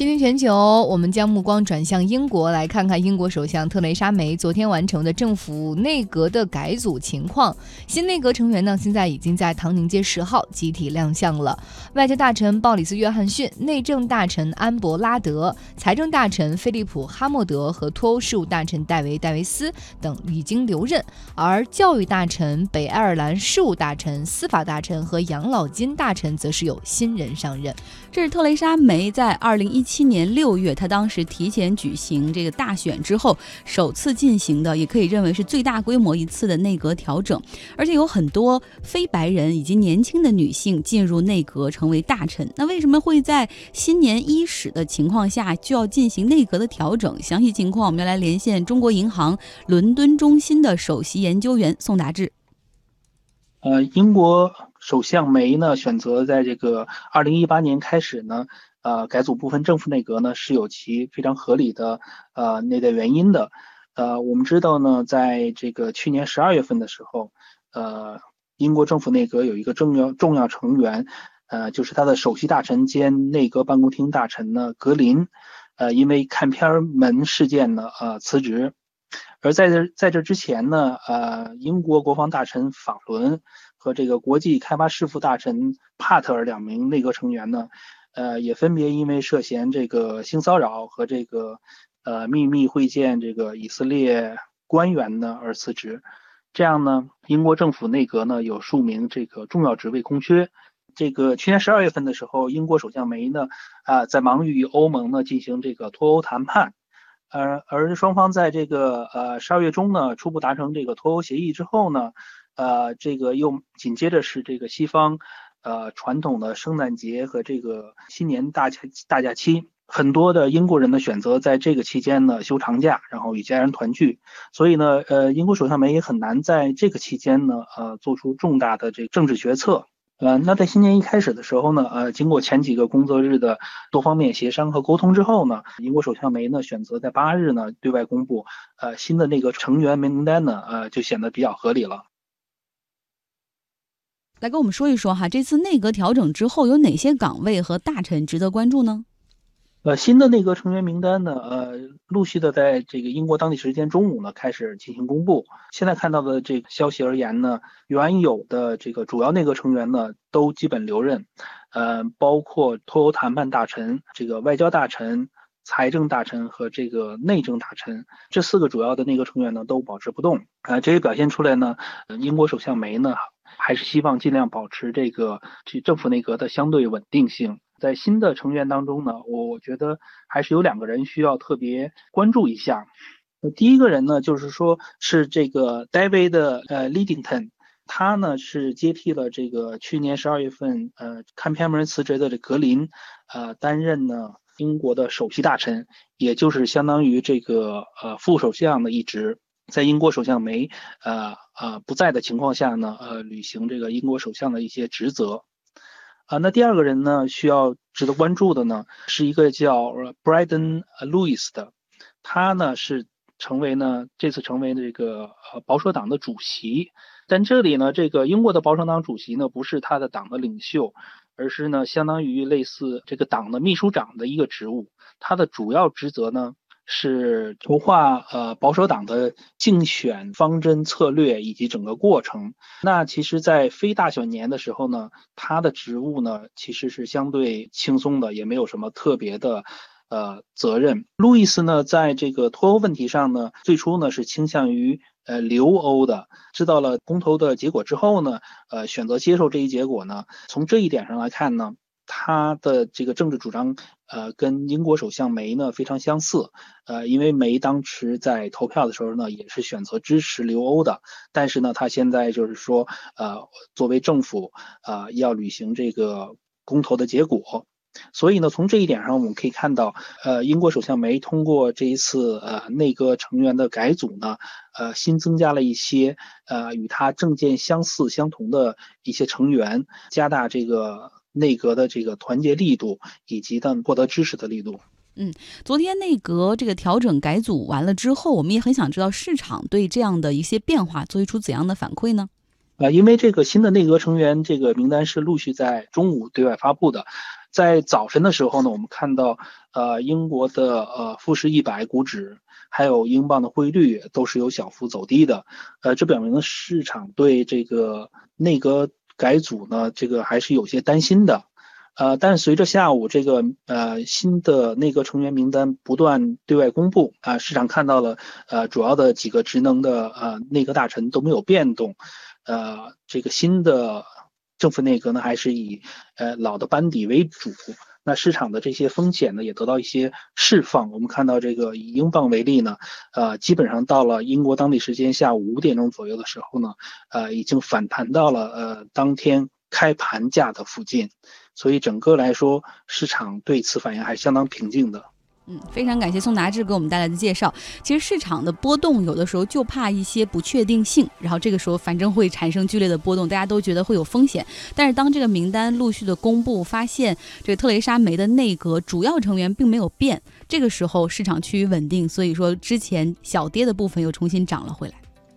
今天全球，我们将目光转向英国，来看看英国首相特蕾莎梅昨天完成的政府内阁的改组情况。新内阁成员呢，现在已经在唐宁街十号集体亮相了。外交大臣鲍里斯·约翰逊、内政大臣安伯拉德、财政大臣菲利普·哈默德和脱欧事务大臣戴维·戴维斯等已经留任，而教育大臣、北爱尔兰事务大臣、司法大臣和养老金大臣则是有新人上任。这是特蕾莎梅在二零一。七年六月，他当时提前举行这个大选之后，首次进行的，也可以认为是最大规模一次的内阁调整，而且有很多非白人以及年轻的女性进入内阁成为大臣。那为什么会在新年伊始的情况下就要进行内阁的调整？详细情况我们要来连线中国银行伦敦中心的首席研究员宋达志。呃，英国首相梅呢选择在这个二零一八年开始呢。呃，改组部分政府内阁呢是有其非常合理的呃内在原因的。呃，我们知道呢，在这个去年十二月份的时候，呃，英国政府内阁有一个重要重要成员，呃，就是他的首席大臣兼内阁办公厅大臣呢格林，呃，因为看片门事件呢呃辞职。而在这在这之前呢，呃，英国国防大臣法伦和这个国际开发事务大臣帕特尔两名内阁成员呢。呃，也分别因为涉嫌这个性骚扰和这个呃秘密会见这个以色列官员呢而辞职。这样呢，英国政府内阁呢有数名这个重要职位空缺。这个去年十二月份的时候，英国首相梅呢啊在忙于与欧盟呢进行这个脱欧谈判，而而双方在这个呃十二月中呢初步达成这个脱欧协议之后呢，呃这个又紧接着是这个西方。呃，传统的圣诞节和这个新年大假大假期，很多的英国人呢选择在这个期间呢休长假，然后与家人团聚。所以呢，呃，英国首相梅也很难在这个期间呢，呃，做出重大的这政治决策。呃，那在新年一开始的时候呢，呃，经过前几个工作日的多方面协商和沟通之后呢，英国首相梅呢选择在八日呢对外公布，呃，新的那个成员名单呢，呃，就显得比较合理了。来跟我们说一说哈，这次内阁调整之后有哪些岗位和大臣值得关注呢？呃，新的内阁成员名单呢，呃，陆续的在这个英国当地时间中午呢开始进行公布。现在看到的这个消息而言呢，原有的这个主要内阁成员呢都基本留任，呃，包括脱欧谈判大臣、这个外交大臣、财政大臣和这个内政大臣这四个主要的内阁成员呢都保持不动。呃，这也表现出来呢，英国首相梅呢。还是希望尽量保持这个这政府内阁的相对稳定性。在新的成员当中呢，我我觉得还是有两个人需要特别关注一下。那第一个人呢，就是说是这个 David 呃 Leadington，他呢是接替了这个去年十二月份呃看片门辞职的这格林，呃担任呢英国的首席大臣，也就是相当于这个呃副首相的一职。在英国首相梅呃呃不在的情况下呢，呃履行这个英国首相的一些职责，啊，那第二个人呢需要值得关注的呢是一个叫 Braden Lewis 的，他呢是成为呢这次成为这个呃保守党的主席，但这里呢这个英国的保守党主席呢不是他的党的领袖，而是呢相当于类似这个党的秘书长的一个职务，他的主要职责呢。是筹划呃保守党的竞选方针策略以及整个过程。那其实，在非大选年的时候呢，他的职务呢其实是相对轻松的，也没有什么特别的呃责任。路易斯呢，在这个脱欧问题上呢，最初呢是倾向于呃留欧的。知道了公投的结果之后呢，呃选择接受这一结果呢。从这一点上来看呢。他的这个政治主张，呃，跟英国首相梅呢非常相似，呃，因为梅当时在投票的时候呢，也是选择支持留欧的，但是呢，他现在就是说，呃，作为政府，呃，要履行这个公投的结果，所以呢，从这一点上我们可以看到，呃，英国首相梅通过这一次呃内阁成员的改组呢，呃，新增加了一些呃与他政见相似相同的一些成员，加大这个。内阁的这个团结力度，以及他们获得支持的力度。嗯，昨天内阁这个调整改组完了之后，我们也很想知道市场对这样的一些变化做出怎样的反馈呢？啊，因为这个新的内阁成员这个名单是陆续在中午对外发布的，在早晨的时候呢，我们看到呃英国的呃富时一百股指还有英镑的汇率都是有小幅走低的，呃，这表明了市场对这个内阁改组呢这个还是有些担心的。呃，但是随着下午这个呃新的内阁成员名单不断对外公布啊，市场看到了呃主要的几个职能的呃内阁大臣都没有变动，呃，这个新的政府内阁呢还是以呃老的班底为主，那市场的这些风险呢也得到一些释放。我们看到这个以英镑为例呢，呃，基本上到了英国当地时间下午五点钟左右的时候呢，呃，已经反弹到了呃当天开盘价的附近。所以整个来说，市场对此反应还是相当平静的。嗯，非常感谢宋达志给我们带来的介绍。其实市场的波动有的时候就怕一些不确定性，然后这个时候反正会产生剧烈的波动，大家都觉得会有风险。但是当这个名单陆续的公布，发现这个特蕾莎梅的内阁主要成员并没有变，这个时候市场趋于稳定，所以说之前小跌的部分又重新涨了回来。